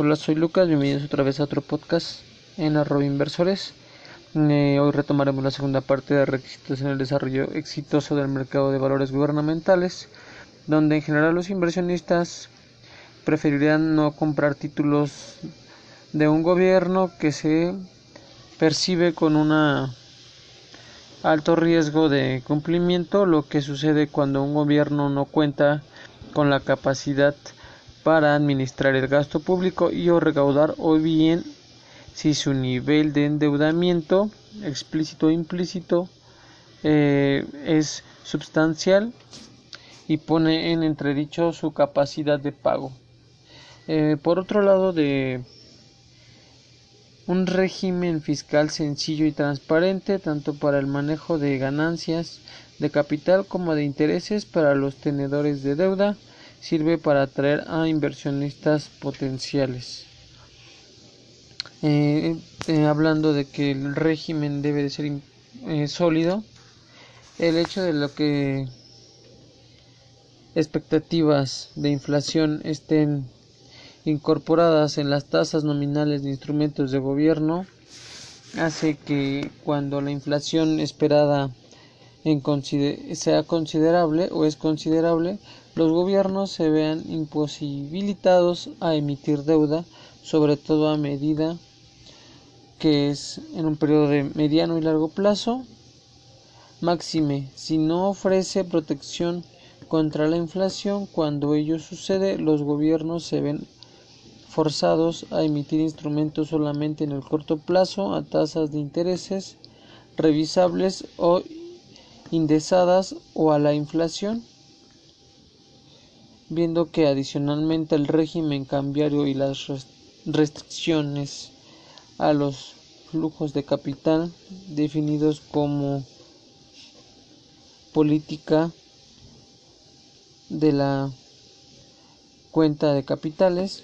Hola, soy Lucas, bienvenidos otra vez a otro podcast en arroba inversores. Eh, hoy retomaremos la segunda parte de requisitos en el desarrollo exitoso del mercado de valores gubernamentales, donde en general los inversionistas preferirían no comprar títulos de un gobierno que se percibe con un alto riesgo de cumplimiento, lo que sucede cuando un gobierno no cuenta con la capacidad para administrar el gasto público y o recaudar o bien si su nivel de endeudamiento explícito o implícito eh, es sustancial y pone en entredicho su capacidad de pago. Eh, por otro lado, de un régimen fiscal sencillo y transparente, tanto para el manejo de ganancias de capital como de intereses para los tenedores de deuda, sirve para atraer a inversionistas potenciales. Eh, eh, hablando de que el régimen debe de ser eh, sólido, el hecho de lo que expectativas de inflación estén incorporadas en las tasas nominales de instrumentos de gobierno hace que cuando la inflación esperada sea considerable o es considerable, los gobiernos se vean imposibilitados a emitir deuda, sobre todo a medida que es en un periodo de mediano y largo plazo. Máxime, si no ofrece protección contra la inflación, cuando ello sucede, los gobiernos se ven forzados a emitir instrumentos solamente en el corto plazo a tasas de intereses revisables o indexadas o a la inflación viendo que adicionalmente el régimen cambiario y las restricciones a los flujos de capital definidos como política de la cuenta de capitales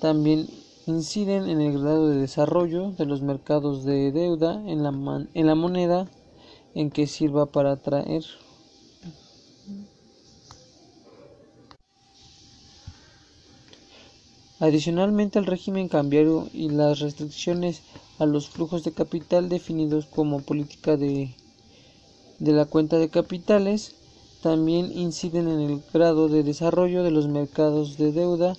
también inciden en el grado de desarrollo de los mercados de deuda en la, en la moneda en que sirva para atraer. Adicionalmente, el régimen cambiario y las restricciones a los flujos de capital definidos como política de, la cuenta de capitales también inciden en el grado de desarrollo de los mercados de deuda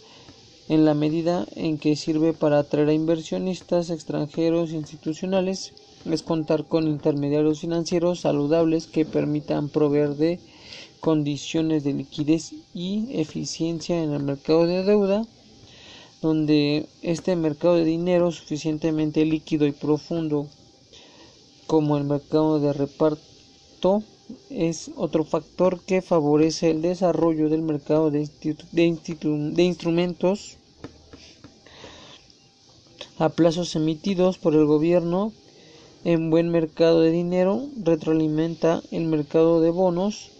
en la medida en que sirve para atraer a inversionistas extranjeros institucionales es contar con intermediarios financieros saludables que permitan proveer de condiciones de liquidez y eficiencia en el mercado de deuda donde este mercado de dinero suficientemente líquido y profundo como el mercado de reparto es otro factor que favorece el desarrollo del mercado de, de instrumentos a plazos emitidos por el gobierno en buen mercado de dinero retroalimenta el mercado de bonos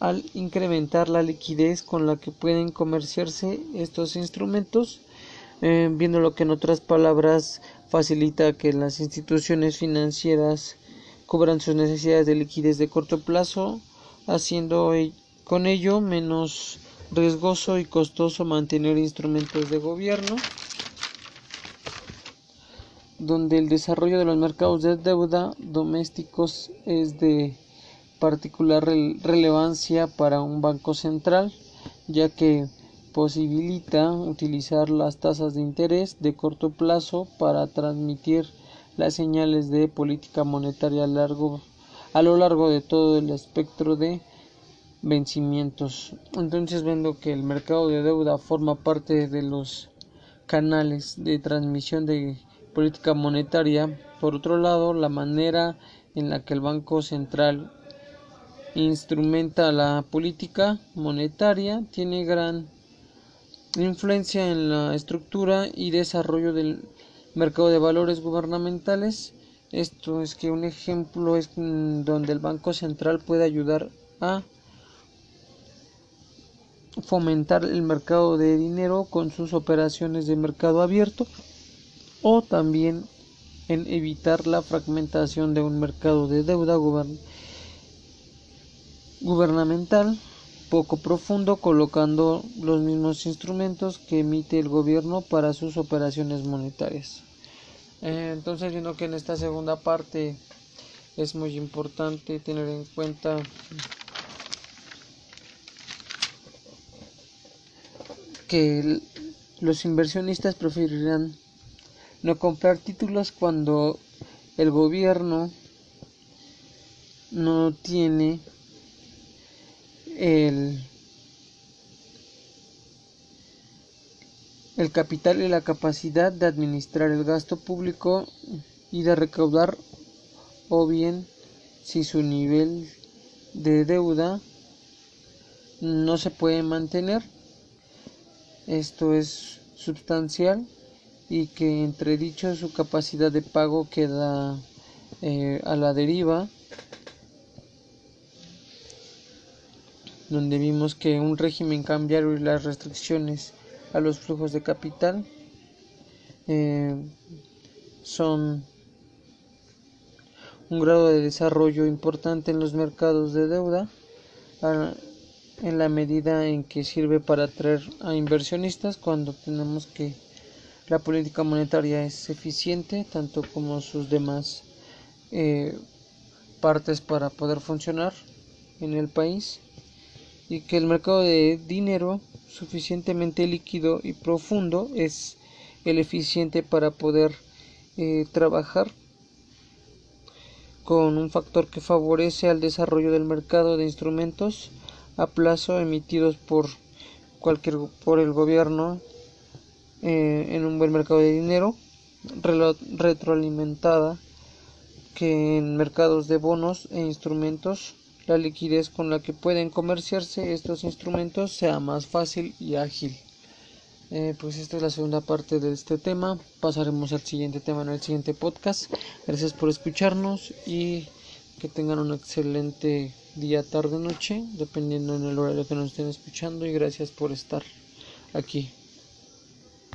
al incrementar la liquidez con la que pueden comerciarse estos instrumentos, eh, viendo lo que en otras palabras facilita que las instituciones financieras cubran sus necesidades de liquidez de corto plazo, haciendo e-, con ello menos riesgoso y costoso mantener instrumentos de gobierno, donde el desarrollo de los mercados de deuda domésticos es de particular relevancia para un banco central, ya que posibilita utilizar las tasas de interés de corto plazo para transmitir las señales de política monetaria a, lo largo de todo el espectro de vencimientos. Entonces, viendo que el mercado de deuda forma parte de los canales de transmisión de política monetaria, por otro lado, la manera en la que el Banco Central instrumenta la política monetaria, tiene gran influencia en la estructura y desarrollo del mercado de valores gubernamentales. Esto es que un ejemplo es donde el Banco Central puede ayudar a fomentar el mercado de dinero con sus operaciones de mercado abierto o también en evitar la fragmentación de un mercado de deuda gubernamental poco profundo colocando los mismos instrumentos que emite el gobierno para sus operaciones monetarias. Eh, entonces, viendo que en esta segunda parte es muy importante tener en cuenta que los inversionistas preferirán no comprar títulos cuando el gobierno no tiene el, el capital y la capacidad de administrar el gasto público y de recaudar o bien si su nivel de deuda no se puede mantener. Esto es sustancial y que entre dicho su capacidad de pago queda eh, a la deriva donde vimos que un régimen cambiario y las restricciones a los flujos de capital eh, son un grado de desarrollo importante en los mercados de deuda en la medida en que sirve para atraer a inversionistas cuando tenemos que la política monetaria es eficiente tanto como sus demás eh, partes para poder funcionar en el país y que el mercado de dinero suficientemente líquido y profundo es el eficiente para poder eh, trabajar con un factor que favorece al desarrollo del mercado de instrumentos a plazo emitidos por cualquier por el gobierno eh, en un buen mercado de dinero retroalimentada que en mercados de bonos e instrumentos la liquidez con la que pueden comerciarse estos instrumentos sea más fácil y ágil. Eh, pues esta es la segunda parte de este tema. Pasaremos al siguiente tema en el siguiente podcast. Gracias por escucharnos y que tengan un excelente día, tarde, noche, dependiendo en el horario que nos estén escuchando. Y gracias por estar aquí.